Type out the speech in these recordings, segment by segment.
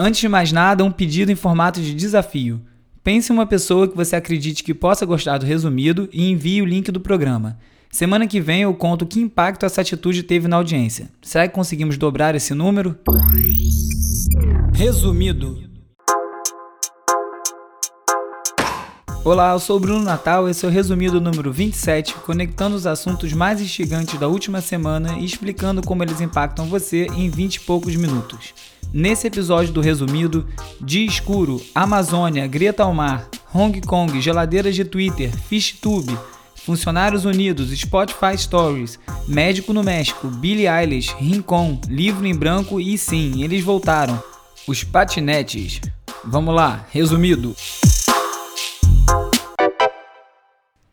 Antes de mais nada, um pedido em formato de desafio. Pense em uma pessoa que você acredite que possa gostar do resumido e envie o link do programa. Semana que vem eu conto que impacto essa atitude teve na audiência. Será que conseguimos dobrar esse número? Resumido. Olá, eu sou o Bruno Natal, esse é o resumido número 27, conectando os assuntos mais instigantes da última semana e explicando como eles impactam você em 20 e poucos minutos. Nesse episódio do resumido, Dia Escuro, Amazônia, Greta ao Mar, Hong Kong, geladeiras de Twitter, FishTube, Funcionários Unidos, Spotify Stories, Médico no México, Billie Eilish, Rincon, Livro em Branco e sim, eles voltaram. Os patinetes. Vamos lá, resumido.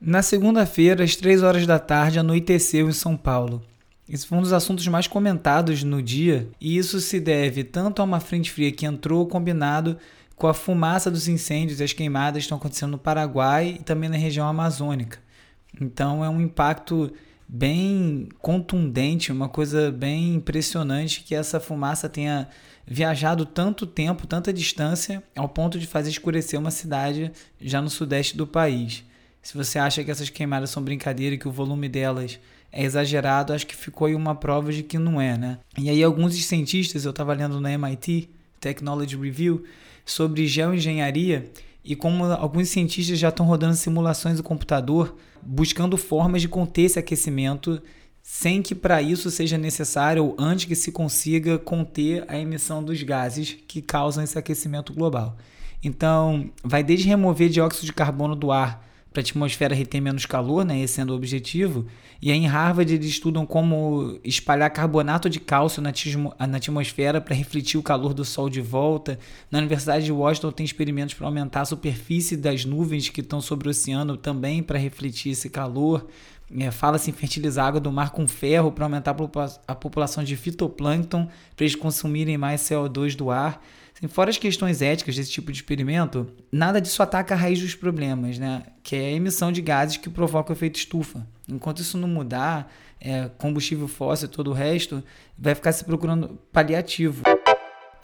Na segunda-feira, às 3 horas da tarde, anoiteceu em São Paulo. Esse foi um dos assuntos mais comentados no dia, e isso se deve tanto a uma frente fria que entrou combinado com a fumaça dos incêndios e as queimadas que estão acontecendo no Paraguai e também na região amazônica. Então é um impacto bem contundente, uma coisa bem impressionante que essa fumaça tenha viajado tanto tempo, tanta distância, ao ponto de fazer escurecer uma cidade já no sudeste do país. Se você acha que essas queimadas são brincadeira e que o volume delas é exagerado, acho que ficou aí uma prova de que não é, né? E aí alguns cientistas, eu estava lendo na MIT, Technology Review, sobre geoengenharia e como alguns cientistas já estão rodando simulações do computador buscando formas de conter esse aquecimento sem que para isso seja necessário ou antes que se consiga conter a emissão dos gases que causam esse aquecimento global. Então, vai desde remover dióxido de carbono do ar para a atmosfera reter menos calor, né, esse sendo o objetivo. E aí em Harvard eles estudam como espalhar carbonato de cálcio na, na atmosfera para refletir o calor do Sol de volta. Na Universidade de Washington tem experimentos para aumentar a superfície das nuvens que estão sobre o oceano também para refletir esse calor. É, Fala-se em fertilizar a água do mar com ferro para aumentar a população de fitoplâncton para eles consumirem mais CO2 do ar. Assim, fora as questões éticas desse tipo de experimento, nada disso ataca a raiz dos problemas, né? que é a emissão de gases que provocam o efeito estufa. Enquanto isso não mudar, é, combustível fóssil e todo o resto, vai ficar se procurando paliativo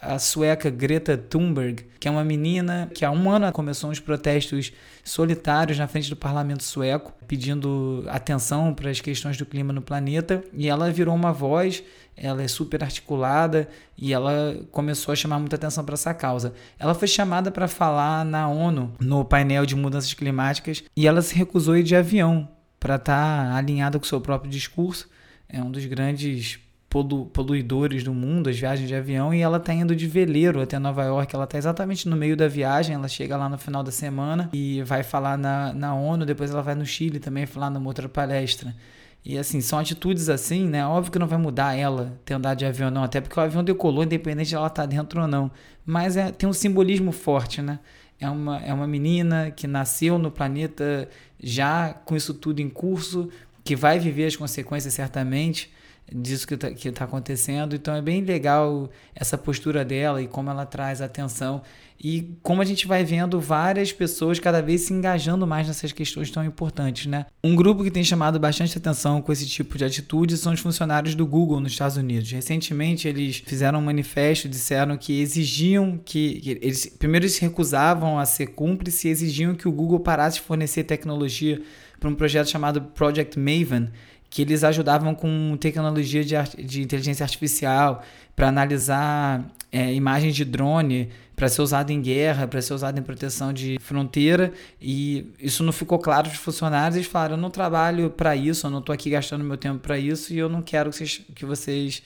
a sueca Greta Thunberg, que é uma menina que há um ano começou uns protestos solitários na frente do parlamento sueco, pedindo atenção para as questões do clima no planeta, e ela virou uma voz, ela é super articulada e ela começou a chamar muita atenção para essa causa. Ela foi chamada para falar na ONU, no painel de mudanças climáticas, e ela se recusou a ir de avião para estar tá alinhada com o seu próprio discurso. É um dos grandes polu poluidores do mundo, as viagens de avião, e ela está indo de veleiro até Nova York. Ela está exatamente no meio da viagem, ela chega lá no final da semana e vai falar na, na ONU, depois ela vai no Chile também falar numa outra palestra. E assim, são atitudes assim, né? Óbvio que não vai mudar ela ter andado de avião, não, até porque o avião decolou, independente de ela estar tá dentro ou não. Mas é, tem um simbolismo forte, né? É uma, é uma menina que nasceu no planeta já com isso tudo em curso, que vai viver as consequências certamente disso que está que tá acontecendo. Então é bem legal essa postura dela e como ela traz atenção. E como a gente vai vendo várias pessoas cada vez se engajando mais nessas questões tão importantes, né? Um grupo que tem chamado bastante atenção com esse tipo de atitude são os funcionários do Google nos Estados Unidos. Recentemente eles fizeram um manifesto, disseram que exigiam que, que eles primeiro recusavam a ser cúmplice e exigiam que o Google parasse de fornecer tecnologia para um projeto chamado Project Maven, que eles ajudavam com tecnologia de, de inteligência artificial para analisar é, imagens de drone para ser usado em guerra, para ser usado em proteção de fronteira, e isso não ficou claro para os funcionários. Eles falaram: eu não trabalho para isso, eu não estou aqui gastando meu tempo para isso, e eu não quero que vocês, que vocês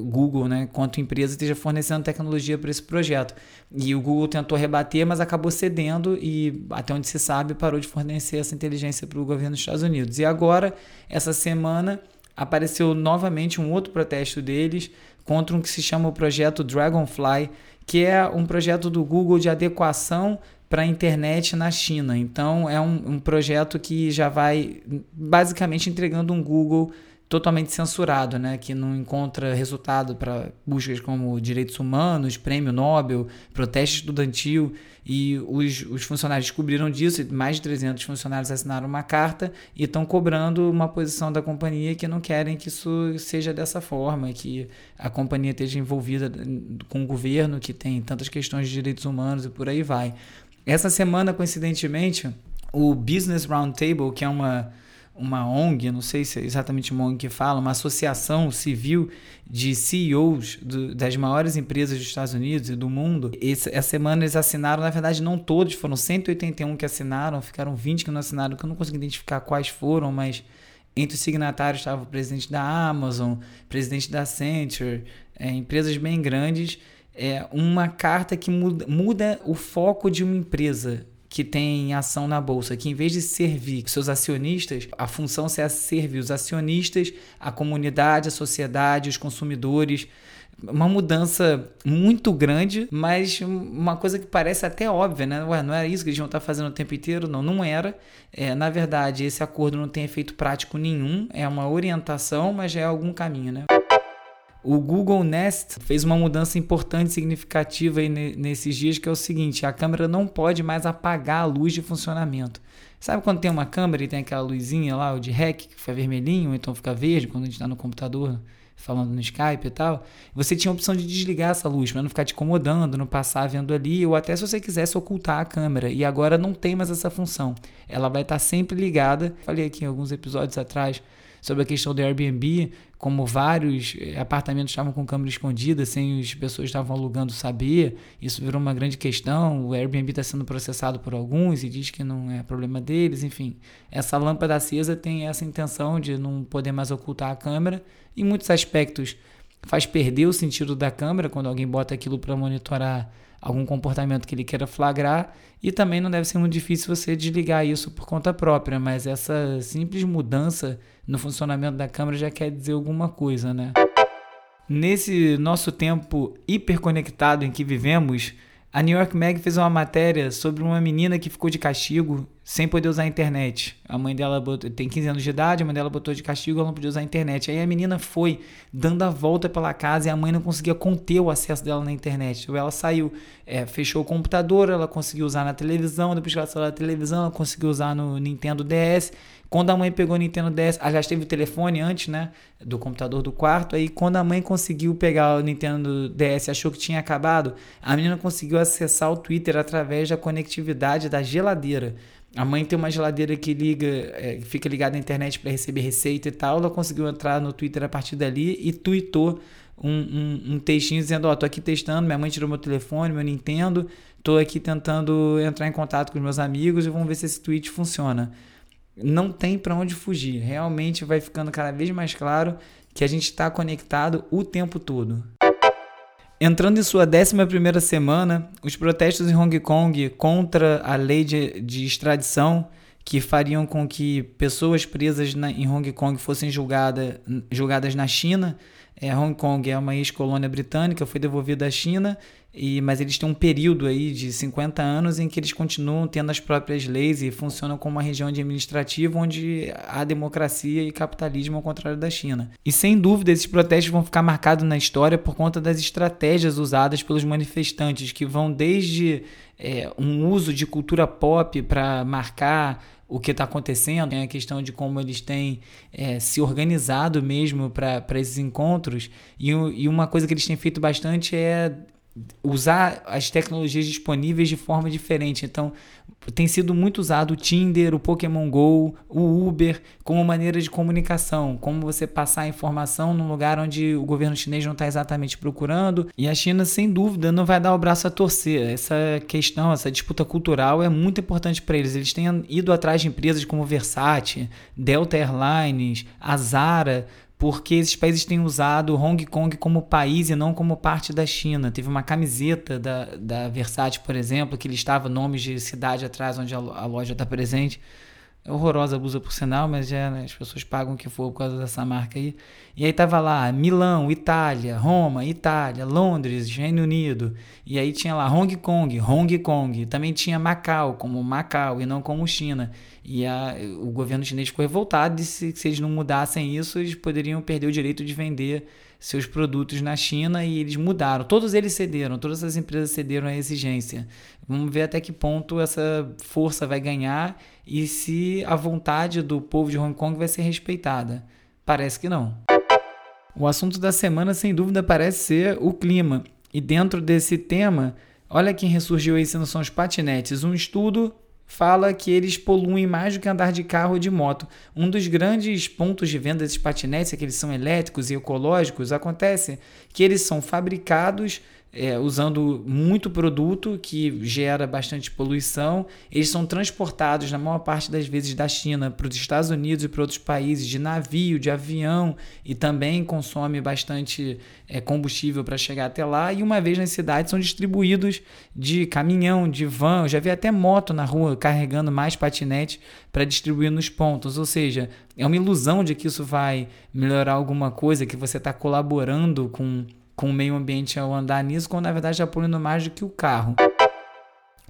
Google, né, quanto empresa, esteja fornecendo tecnologia para esse projeto. E o Google tentou rebater, mas acabou cedendo e, até onde se sabe, parou de fornecer essa inteligência para o governo dos Estados Unidos. E agora, essa semana, apareceu novamente um outro protesto deles contra um que se chama o projeto Dragonfly, que é um projeto do Google de adequação para a internet na China. Então, é um, um projeto que já vai basicamente entregando um Google totalmente censurado, né? que não encontra resultado para buscas como direitos humanos, prêmio Nobel, protesto estudantil. E os, os funcionários descobriram disso, mais de 300 funcionários assinaram uma carta e estão cobrando uma posição da companhia que não querem que isso seja dessa forma, que a companhia esteja envolvida com o governo, que tem tantas questões de direitos humanos e por aí vai. Essa semana, coincidentemente, o Business Roundtable, que é uma uma ONG, não sei se é exatamente uma ONG que fala, uma associação civil de CEOs do, das maiores empresas dos Estados Unidos e do mundo. Esse, essa semana eles assinaram, na verdade não todos, foram 181 que assinaram, ficaram 20 que não assinaram, que eu não consegui identificar quais foram, mas entre os signatários estava o presidente da Amazon, presidente da Accenture, é, empresas bem grandes. É uma carta que muda, muda o foco de uma empresa que tem ação na bolsa, que em vez de servir seus acionistas, a função é servir os acionistas, a comunidade, a sociedade, os consumidores. Uma mudança muito grande, mas uma coisa que parece até óbvia, né? Ué, não era isso que eles iam estar fazendo o tempo inteiro? Não, não era. É, na verdade, esse acordo não tem efeito prático nenhum, é uma orientação, mas já é algum caminho, né? O Google Nest fez uma mudança importante e significativa nesses dias, que é o seguinte: a câmera não pode mais apagar a luz de funcionamento. Sabe quando tem uma câmera e tem aquela luzinha lá, o de REC, que fica vermelhinho, ou então fica verde quando a gente está no computador falando no Skype e tal? Você tinha a opção de desligar essa luz para não ficar te incomodando, não passar vendo ali, ou até se você quisesse ocultar a câmera. E agora não tem mais essa função. Ela vai estar tá sempre ligada. Falei aqui em alguns episódios atrás sobre a questão do Airbnb, como vários eh, apartamentos estavam com câmera escondida, sem as pessoas estavam alugando saber, isso virou uma grande questão. O Airbnb está sendo processado por alguns e diz que não é problema deles. Enfim, essa lâmpada acesa tem essa intenção de não poder mais ocultar a câmera. Em muitos aspectos, faz perder o sentido da câmera quando alguém bota aquilo para monitorar algum comportamento que ele queira flagrar e também não deve ser muito difícil você desligar isso por conta própria, mas essa simples mudança no funcionamento da câmera já quer dizer alguma coisa, né? Nesse nosso tempo hiperconectado em que vivemos, a New York Mag fez uma matéria sobre uma menina que ficou de castigo sem poder usar a internet. A mãe dela botou, tem 15 anos de idade, a mãe dela botou de castigo, ela não podia usar a internet. Aí a menina foi dando a volta pela casa e a mãe não conseguia conter o acesso dela na internet. Então ela saiu, é, fechou o computador, ela conseguiu usar na televisão, depois que ela saiu da televisão, ela conseguiu usar no Nintendo DS quando a mãe pegou o Nintendo DS, aliás, teve o telefone antes, né? Do computador do quarto. Aí, quando a mãe conseguiu pegar o Nintendo DS achou que tinha acabado, a menina conseguiu acessar o Twitter através da conectividade da geladeira. A mãe tem uma geladeira que liga, é, fica ligada à internet para receber receita e tal. Ela conseguiu entrar no Twitter a partir dali e tweetou um, um, um textinho dizendo: Ó, oh, tô aqui testando, minha mãe tirou meu telefone, meu Nintendo, tô aqui tentando entrar em contato com os meus amigos e vamos ver se esse tweet funciona não tem para onde fugir. Realmente vai ficando cada vez mais claro que a gente está conectado o tempo todo. Entrando em sua 11 semana, os protestos em Hong Kong contra a lei de, de extradição que fariam com que pessoas presas na, em Hong Kong fossem julgada, julgadas na China. É, Hong Kong é uma ex-colônia britânica, foi devolvida à China e, mas eles têm um período aí de 50 anos em que eles continuam tendo as próprias leis e funcionam como uma região administrativa onde há democracia e capitalismo ao contrário da China. E sem dúvida esses protestos vão ficar marcados na história por conta das estratégias usadas pelos manifestantes, que vão desde é, um uso de cultura pop para marcar o que está acontecendo, a questão de como eles têm é, se organizado mesmo para esses encontros. E, e uma coisa que eles têm feito bastante é usar as tecnologias disponíveis de forma diferente. Então, tem sido muito usado o Tinder, o Pokémon Go, o Uber como maneira de comunicação, como você passar informação num lugar onde o governo chinês não está exatamente procurando. E a China, sem dúvida, não vai dar o braço a torcer. Essa questão, essa disputa cultural é muito importante para eles. Eles têm ido atrás de empresas como Versace, Delta Airlines, a Zara, porque esses países têm usado Hong Kong como país e não como parte da China. Teve uma camiseta da, da Versace, por exemplo, que listava nomes de cidade atrás onde a, a loja está presente. Horrorosa a blusa por sinal, mas né, as pessoas pagam o que for por causa dessa marca aí. E aí tava lá Milão, Itália, Roma, Itália, Londres, Reino Unido. E aí tinha lá Hong Kong, Hong Kong. Também tinha Macau, como Macau e não como China. E a, o governo chinês ficou revoltado e se, se eles não mudassem isso, eles poderiam perder o direito de vender seus produtos na China e eles mudaram. Todos eles cederam, todas as empresas cederam à exigência. Vamos ver até que ponto essa força vai ganhar e se a vontade do povo de Hong Kong vai ser respeitada. Parece que não. O assunto da semana, sem dúvida, parece ser o clima. E dentro desse tema, olha quem ressurgiu aí se não são os patinetes. Um estudo fala que eles poluem mais do que andar de carro ou de moto. Um dos grandes pontos de venda desses patinetes é que eles são elétricos e ecológicos. Acontece que eles são fabricados é, usando muito produto que gera bastante poluição. Eles são transportados, na maior parte das vezes, da China para os Estados Unidos e para outros países de navio, de avião e também consome bastante é, combustível para chegar até lá. E uma vez nas cidades são distribuídos de caminhão, de van. Eu já vi até moto na rua carregando mais patinete para distribuir nos pontos. Ou seja, é uma ilusão de que isso vai melhorar alguma coisa, que você está colaborando com com o meio ambiente ao andar nisso, quando na verdade está poluindo mais do que o carro.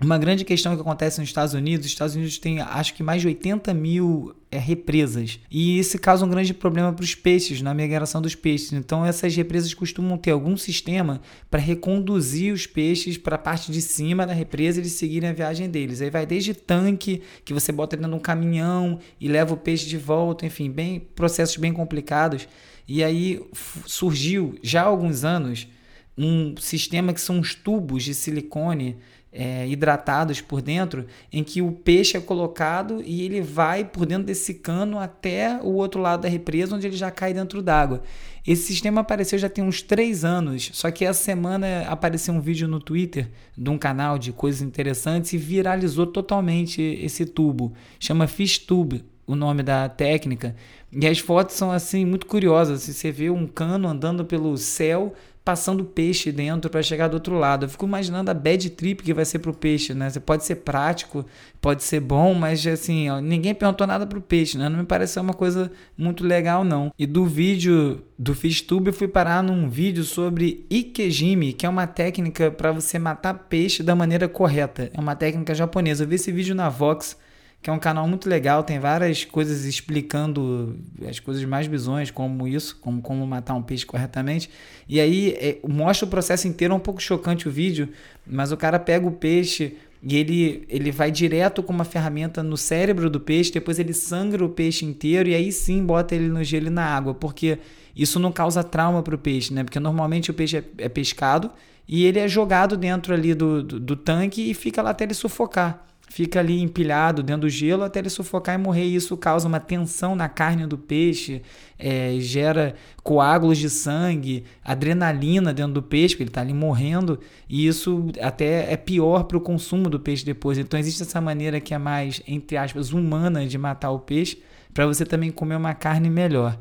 Uma grande questão que acontece nos Estados Unidos, os Estados Unidos têm acho que mais de 80 mil é, represas. E isso causa um grande problema para os peixes, na migração dos peixes. Então essas represas costumam ter algum sistema para reconduzir os peixes para a parte de cima da represa e eles seguirem a viagem deles. Aí vai desde tanque, que você bota dentro de um caminhão e leva o peixe de volta, enfim, bem processos bem complicados. E aí surgiu já há alguns anos um sistema que são os tubos de silicone é, hidratados por dentro, em que o peixe é colocado e ele vai por dentro desse cano até o outro lado da represa, onde ele já cai dentro d'água. Esse sistema apareceu já tem uns três anos, só que essa semana apareceu um vídeo no Twitter de um canal de coisas interessantes e viralizou totalmente esse tubo. Chama Fish Tube o nome da técnica. E as fotos são assim muito curiosas. Você vê um cano andando pelo céu, passando peixe dentro para chegar do outro lado. Eu fico imaginando a bad trip que vai ser pro peixe, né? Você pode ser prático, pode ser bom, mas assim, ó, ninguém perguntou nada pro peixe, né? Não me pareceu uma coisa muito legal não. E do vídeo do FishTube eu fui parar num vídeo sobre ikejime, que é uma técnica para você matar peixe da maneira correta. É uma técnica japonesa. Eu vi esse vídeo na Vox que é um canal muito legal, tem várias coisas explicando as coisas mais bizonhas, como isso, como como matar um peixe corretamente. E aí é, mostra o processo inteiro, é um pouco chocante o vídeo, mas o cara pega o peixe e ele, ele vai direto com uma ferramenta no cérebro do peixe, depois ele sangra o peixe inteiro e aí sim bota ele no gelo e na água, porque isso não causa trauma para o peixe, né? Porque normalmente o peixe é, é pescado e ele é jogado dentro ali do, do, do tanque e fica lá até ele sufocar fica ali empilhado dentro do gelo até ele sufocar e morrer. Isso causa uma tensão na carne do peixe, é, gera coágulos de sangue, adrenalina dentro do peixe, porque ele está ali morrendo, e isso até é pior para o consumo do peixe depois. Então existe essa maneira que é mais, entre aspas, humana de matar o peixe, para você também comer uma carne melhor.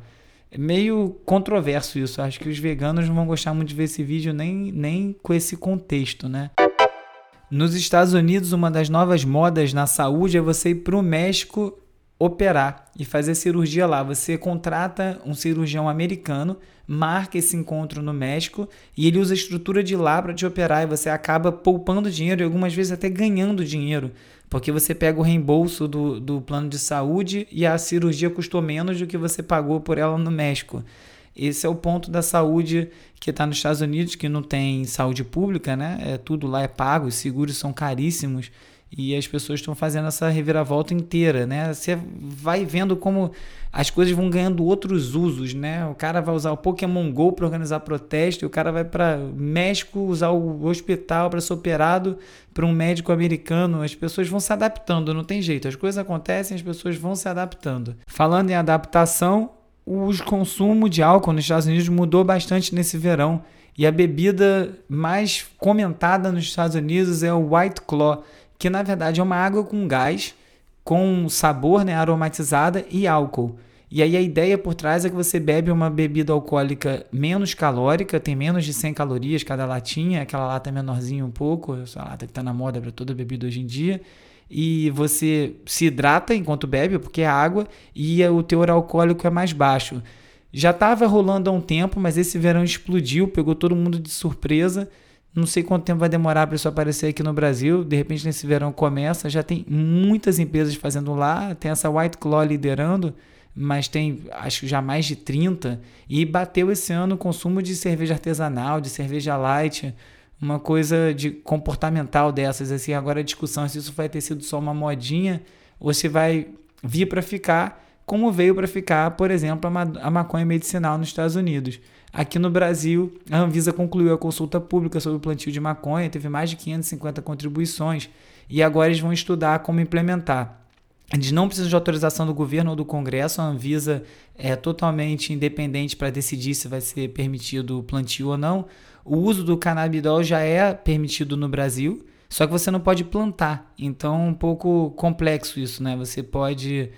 É meio controverso isso. Acho que os veganos não vão gostar muito de ver esse vídeo nem, nem com esse contexto, né? Nos Estados Unidos, uma das novas modas na saúde é você ir para o México operar e fazer cirurgia lá. Você contrata um cirurgião americano, marca esse encontro no México e ele usa a estrutura de lá para te operar e você acaba poupando dinheiro e algumas vezes até ganhando dinheiro, porque você pega o reembolso do, do plano de saúde e a cirurgia custou menos do que você pagou por ela no México. Esse é o ponto da saúde que está nos Estados Unidos, que não tem saúde pública, né? É, tudo lá é pago, os seguros são caríssimos e as pessoas estão fazendo essa reviravolta inteira, né? Você vai vendo como as coisas vão ganhando outros usos, né? O cara vai usar o Pokémon Go para organizar protesto, e o cara vai para México usar o hospital para ser operado por um médico americano. As pessoas vão se adaptando, não tem jeito. As coisas acontecem, as pessoas vão se adaptando. Falando em adaptação, o consumo de álcool nos Estados Unidos mudou bastante nesse verão. E a bebida mais comentada nos Estados Unidos é o White Claw, que na verdade é uma água com gás, com sabor né, aromatizada e álcool. E aí a ideia por trás é que você bebe uma bebida alcoólica menos calórica, tem menos de 100 calorias cada latinha, aquela lata menorzinha um pouco, essa lata que está na moda para toda bebida hoje em dia, e você se hidrata enquanto bebe, porque é água, e o teor alcoólico é mais baixo. Já estava rolando há um tempo, mas esse verão explodiu, pegou todo mundo de surpresa. Não sei quanto tempo vai demorar para isso aparecer aqui no Brasil. De repente, nesse verão começa. Já tem muitas empresas fazendo lá. Tem essa White Claw liderando, mas tem acho que já mais de 30. E bateu esse ano o consumo de cerveja artesanal, de cerveja light uma coisa de comportamental dessas. Assim, agora a discussão é se isso vai ter sido só uma modinha ou se vai vir para ficar, como veio para ficar, por exemplo, a maconha medicinal nos Estados Unidos. Aqui no Brasil, a Anvisa concluiu a consulta pública sobre o plantio de maconha, teve mais de 550 contribuições e agora eles vão estudar como implementar. Eles não precisam de autorização do governo ou do Congresso, a Anvisa é totalmente independente para decidir se vai ser permitido o plantio ou não. O uso do canabidol já é permitido no Brasil, só que você não pode plantar. Então um pouco complexo isso, né? Você pode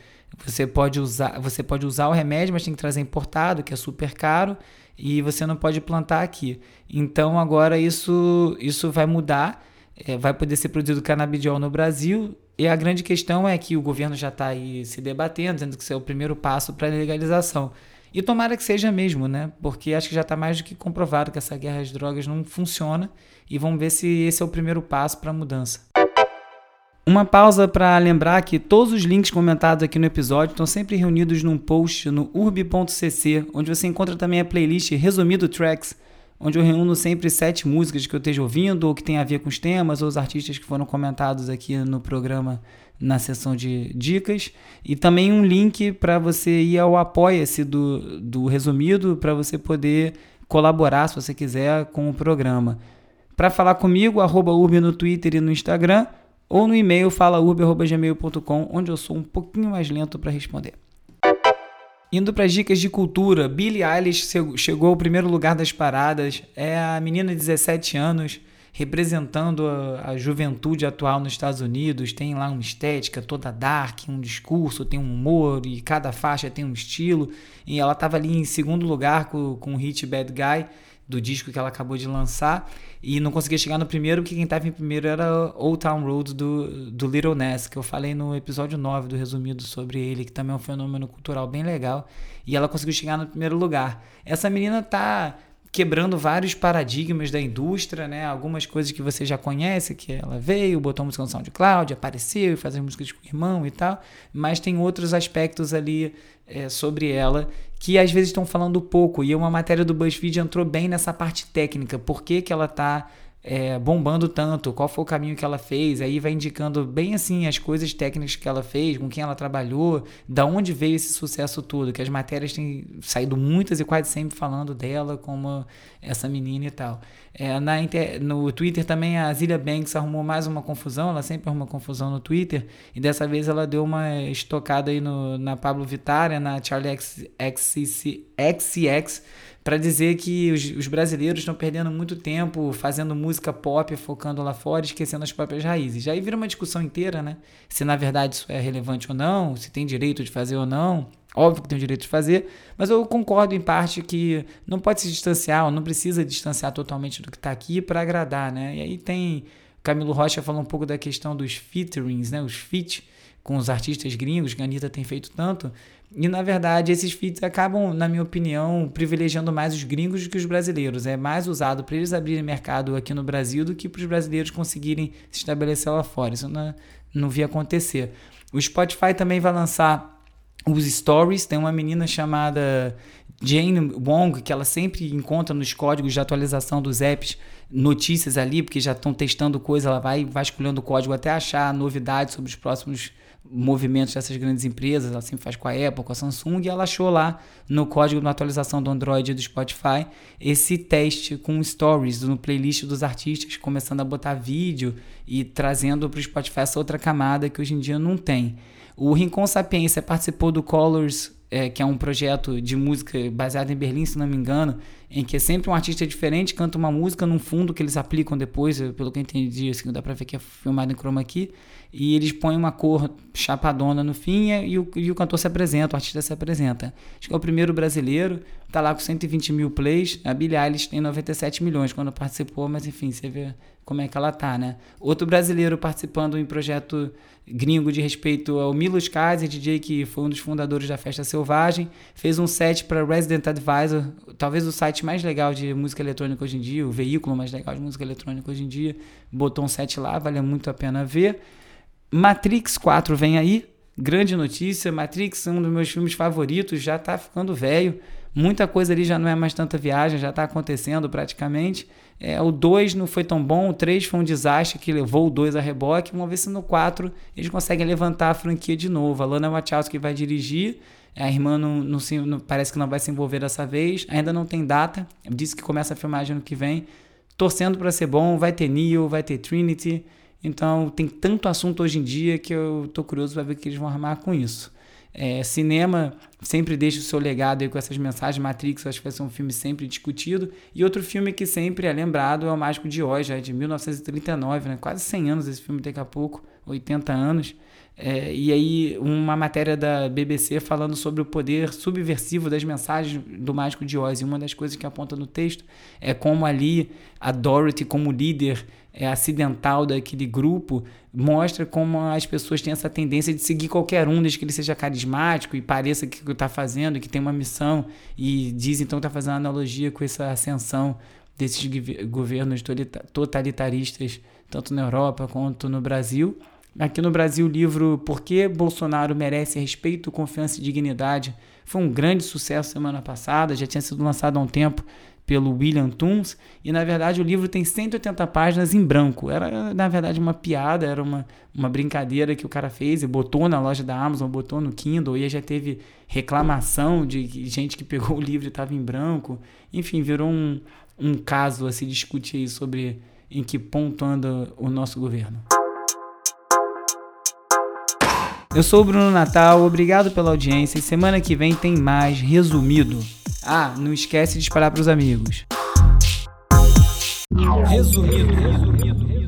você pode usar, você pode usar o remédio, mas tem que trazer importado, que é super caro, e você não pode plantar aqui. Então agora isso isso vai mudar, é, vai poder ser produzido canabidiol no Brasil. E a grande questão é que o governo já está aí se debatendo, dizendo que isso é o primeiro passo para a legalização. E tomara que seja mesmo, né? Porque acho que já está mais do que comprovado que essa guerra às drogas não funciona e vamos ver se esse é o primeiro passo para a mudança. Uma pausa para lembrar que todos os links comentados aqui no episódio estão sempre reunidos num post no urb.cc, onde você encontra também a playlist Resumido Tracks, onde eu reúno sempre sete músicas que eu esteja ouvindo ou que tem a ver com os temas ou os artistas que foram comentados aqui no programa na seção de dicas e também um link para você ir ao apoia-se do, do resumido para você poder colaborar se você quiser com o programa. Para falar comigo, arroba Urb no Twitter e no Instagram ou no e-mail falaurb.gmail.com, onde eu sou um pouquinho mais lento para responder. Indo para as dicas de cultura, Billie Eilish chegou ao primeiro lugar das paradas. É a menina de 17 anos representando a, a, juventude atual nos Estados Unidos. Tem lá uma estética toda dark, um discurso, tem um humor e cada faixa tem um estilo. E ela estava ali em segundo lugar com, com o hit Bad Guy do disco que ela acabou de lançar e não conseguia chegar no primeiro, porque quem estava em primeiro era Old Town Road do, do Little Ness, que eu falei no episódio 9 do resumido sobre ele, que também é um fenômeno cultural bem legal, e ela conseguiu chegar no primeiro lugar. Essa menina tá quebrando vários paradigmas da indústria, né? Algumas coisas que você já conhece, que ela veio, botou música no SoundCloud, apareceu e faz as músicas com o irmão e tal, mas tem outros aspectos ali é, sobre ela que às vezes estão falando pouco. E uma matéria do BuzzFeed entrou bem nessa parte técnica. Por que, que ela está é, bombando tanto, qual foi o caminho que ela fez, aí vai indicando bem assim as coisas técnicas que ela fez, com quem ela trabalhou, da onde veio esse sucesso todo, que as matérias têm saído muitas e quase sempre falando dela como essa menina e tal. É, na inter... No Twitter também a Zilia Banks arrumou mais uma confusão, ela sempre arruma confusão no Twitter, e dessa vez ela deu uma estocada aí no, na Pablo Vittar, na Charlie XCX, para dizer que os, os brasileiros estão perdendo muito tempo fazendo música pop, focando lá fora, esquecendo as próprias raízes. Aí vira uma discussão inteira, né? Se na verdade isso é relevante ou não, se tem direito de fazer ou não. Óbvio que tem o direito de fazer, mas eu concordo em parte que não pode se distanciar, ou não precisa distanciar totalmente do que está aqui para agradar, né? E aí tem Camilo Rocha falou um pouco da questão dos featurings, né? Os feat com os artistas gringos, que a Anitta tem feito tanto, e na verdade, esses feeds acabam, na minha opinião, privilegiando mais os gringos do que os brasileiros. É mais usado para eles abrirem mercado aqui no Brasil do que para os brasileiros conseguirem se estabelecer lá fora. Isso não, não vi acontecer. O Spotify também vai lançar os stories. Tem uma menina chamada Jane Wong que ela sempre encontra nos códigos de atualização dos apps notícias ali, porque já estão testando coisa. Ela vai vasculhando o código até achar novidades sobre os próximos movimentos dessas grandes empresas, sempre faz com a Apple, com a Samsung, e ela achou lá no código de atualização do Android e do Spotify esse teste com stories no playlist dos artistas, começando a botar vídeo e trazendo para o Spotify essa outra camada que hoje em dia não tem. O Rincon Sapiência participou do Colors, é, que é um projeto de música baseado em Berlim, se não me engano, em que é sempre um artista diferente, canta uma música num fundo que eles aplicam depois, pelo que eu entendi, assim, dá pra ver que é filmado em chroma key, e eles põem uma cor chapadona no fim e o, e o cantor se apresenta, o artista se apresenta. Acho que é o primeiro brasileiro, tá lá com 120 mil plays, a Billie Eilish tem 97 milhões quando participou, mas enfim, você vê como é que ela tá, né? Outro brasileiro participando em projeto gringo de respeito ao Milos Kaiser, DJ que foi um dos fundadores da Festa Selvagem, fez um set para Resident Advisor, talvez o site mais legal de música eletrônica hoje em dia, o veículo mais legal de música eletrônica hoje em dia, botou um set lá, vale muito a pena ver. Matrix 4 vem aí, grande notícia, Matrix é um dos meus filmes favoritos, já tá ficando velho, muita coisa ali já não é mais tanta viagem, já tá acontecendo praticamente. É, o 2 não foi tão bom, o 3 foi um desastre que levou o 2 a reboque. Vamos ver se no 4 eles conseguem levantar a franquia de novo. A Lana Wachowski vai dirigir, a irmã não, não, se, não, parece que não vai se envolver dessa vez, ainda não tem data, disse que começa a filmagem ano que vem. Torcendo para ser bom, vai ter Neo, vai ter Trinity. Então tem tanto assunto hoje em dia que eu tô curioso para ver o que eles vão armar com isso. É, cinema sempre deixa o seu legado aí com essas mensagens. Matrix, acho que vai ser um filme sempre discutido. E outro filme que sempre é lembrado é O Mágico de Oz, já é de 1939, né? quase 100 anos esse filme daqui a pouco, 80 anos. É, e aí, uma matéria da BBC falando sobre o poder subversivo das mensagens do Mágico de Oz. E uma das coisas que aponta no texto é como ali a Dorothy, como líder é, acidental daquele grupo, mostra como as pessoas têm essa tendência de seguir qualquer um, desde que ele seja carismático e pareça que está fazendo, que tem uma missão. E diz então que está fazendo analogia com essa ascensão desses governos totalitaristas, tanto na Europa quanto no Brasil. Aqui no Brasil, o livro Por que Bolsonaro merece respeito, confiança e dignidade foi um grande sucesso semana passada, já tinha sido lançado há um tempo pelo William Toons, e na verdade o livro tem 180 páginas em branco. Era na verdade uma piada, era uma, uma brincadeira que o cara fez e botou na loja da Amazon, botou no Kindle, e já teve reclamação de gente que pegou o livro e estava em branco. Enfim, virou um, um caso a se discutir sobre em que ponto anda o nosso governo. Eu sou o Bruno Natal, obrigado pela audiência e semana que vem tem mais resumido. Ah, não esquece de espalhar para os amigos. Resumido, resumido.